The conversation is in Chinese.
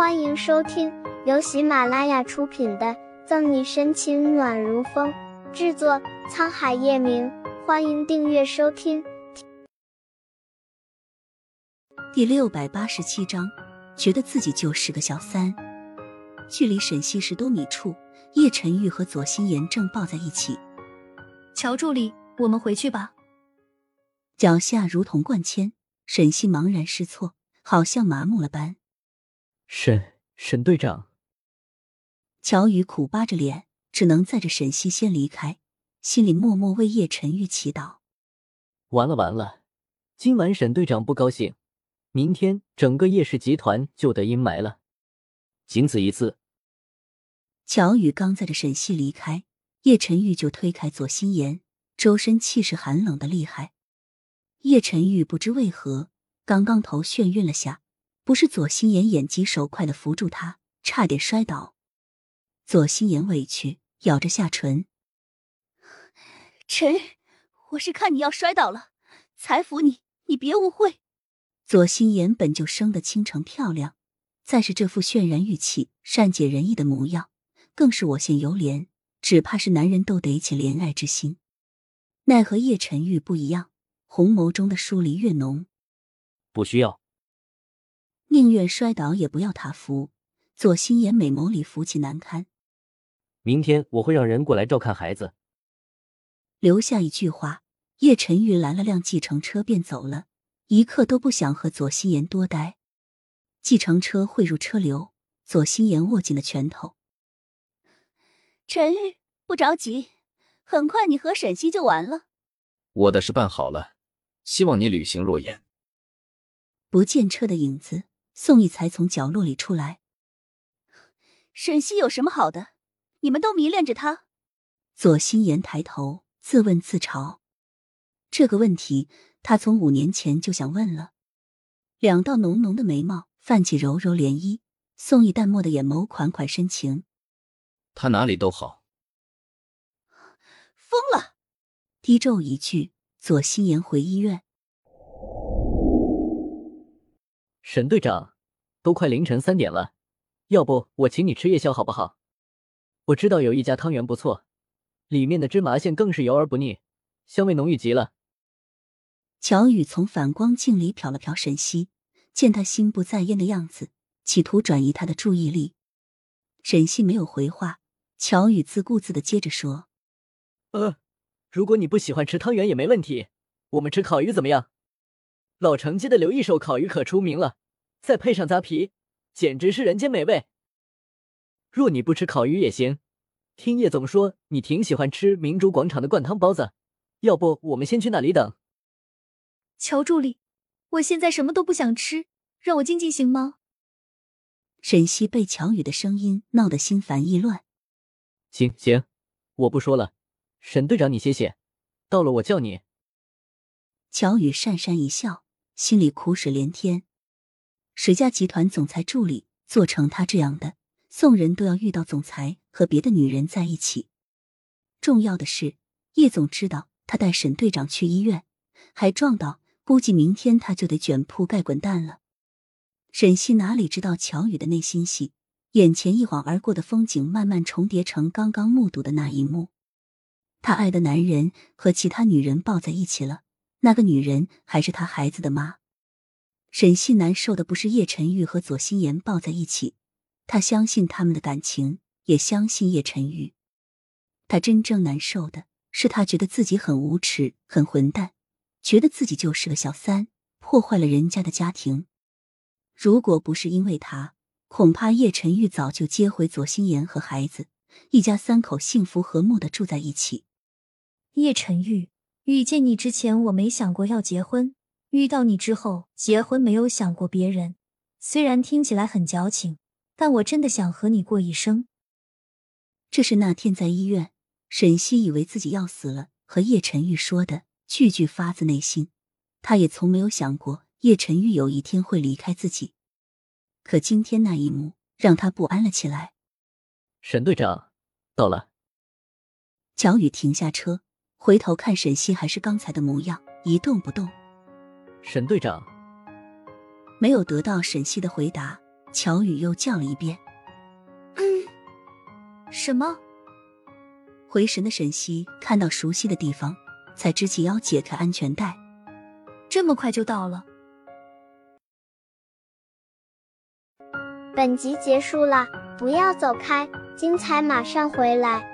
欢迎收听由喜马拉雅出品的《赠你深情暖如风》，制作沧海夜明。欢迎订阅收听。第六百八十七章，觉得自己就是个小三。距离沈西十多米处，叶晨玉和左心言正抱在一起。乔助理，我们回去吧。脚下如同灌铅，沈西茫然失措，好像麻木了般。沈沈队长，乔宇苦巴着脸，只能载着沈西先离开，心里默默为叶晨玉祈祷。完了完了，今晚沈队长不高兴，明天整个叶氏集团就得阴霾了。仅此一次。乔宇刚载着沈西离开，叶晨玉就推开左心言，周身气势寒冷的厉害。叶晨玉不知为何，刚刚头眩晕了下。不是左心言眼疾手快的扶住他，差点摔倒。左心言委屈，咬着下唇：“陈，我是看你要摔倒了，才扶你，你别误会。”左心言本就生得倾城漂亮，再是这副渲然欲泣、善解人意的模样，更是我羡犹怜，只怕是男人都得起怜爱之心。奈何叶晨玉不一样，红眸中的疏离越浓。不需要。宁愿摔倒也不要他扶。左心言美眸里浮起难堪。明天我会让人过来照看孩子。留下一句话，叶晨玉拦了辆计程车便走了，一刻都不想和左心言多待。计程车汇入车流，左心言握紧了拳头。陈玉，不着急，很快你和沈西就完了。我的事办好了，希望你履行诺言。不见车的影子。宋义才从角落里出来。沈西有什么好的？你们都迷恋着他。左心言抬头自问自嘲，这个问题他从五年前就想问了。两道浓浓的眉毛泛起柔柔涟漪，宋义淡漠的眼眸款款深情。他哪里都好。疯了！低咒一句，左心言回医院。沈队长，都快凌晨三点了，要不我请你吃夜宵好不好？我知道有一家汤圆不错，里面的芝麻馅更是油而不腻，香味浓郁极了。乔宇从反光镜里瞟了瞟沈西，见他心不在焉的样子，企图转移他的注意力。沈西没有回话，乔宇自顾自的接着说：“呃，如果你不喜欢吃汤圆也没问题，我们吃烤鱼怎么样？老城街的刘一手烤鱼可出名了。”再配上扎皮，简直是人间美味。若你不吃烤鱼也行，听叶总说你挺喜欢吃明珠广场的灌汤包子，要不我们先去那里等。乔助理，我现在什么都不想吃，让我静静行吗？沈西被乔宇的声音闹得心烦意乱。行行，我不说了。沈队长，你歇歇，到了我叫你。乔宇讪讪一笑，心里苦水连天。水家集团总裁助理做成他这样的，送人都要遇到总裁和别的女人在一起。重要的是，叶总知道他带沈队长去医院，还撞到，估计明天他就得卷铺盖滚蛋了。沈西哪里知道乔宇的内心戏？眼前一晃而过的风景慢慢重叠成刚刚目睹的那一幕。他爱的男人和其他女人抱在一起了，那个女人还是他孩子的妈。沈西难受的不是叶晨玉和左心言抱在一起，他相信他们的感情，也相信叶晨玉。他真正难受的是，他觉得自己很无耻、很混蛋，觉得自己就是个小三，破坏了人家的家庭。如果不是因为他，恐怕叶晨玉早就接回左心言和孩子，一家三口幸福和睦的住在一起。叶晨玉，遇见你之前，我没想过要结婚。遇到你之后，结婚没有想过别人。虽然听起来很矫情，但我真的想和你过一生。这是那天在医院，沈西以为自己要死了，和叶晨玉说的，句句发自内心。他也从没有想过叶晨玉有一天会离开自己。可今天那一幕让他不安了起来。沈队长，到了。乔宇停下车，回头看沈西，还是刚才的模样，一动不动。沈队长没有得到沈西的回答，乔宇又叫了一遍。嗯，什么？回神的沈西看到熟悉的地方，才直起腰解开安全带。这么快就到了？本集结束了，不要走开，精彩马上回来。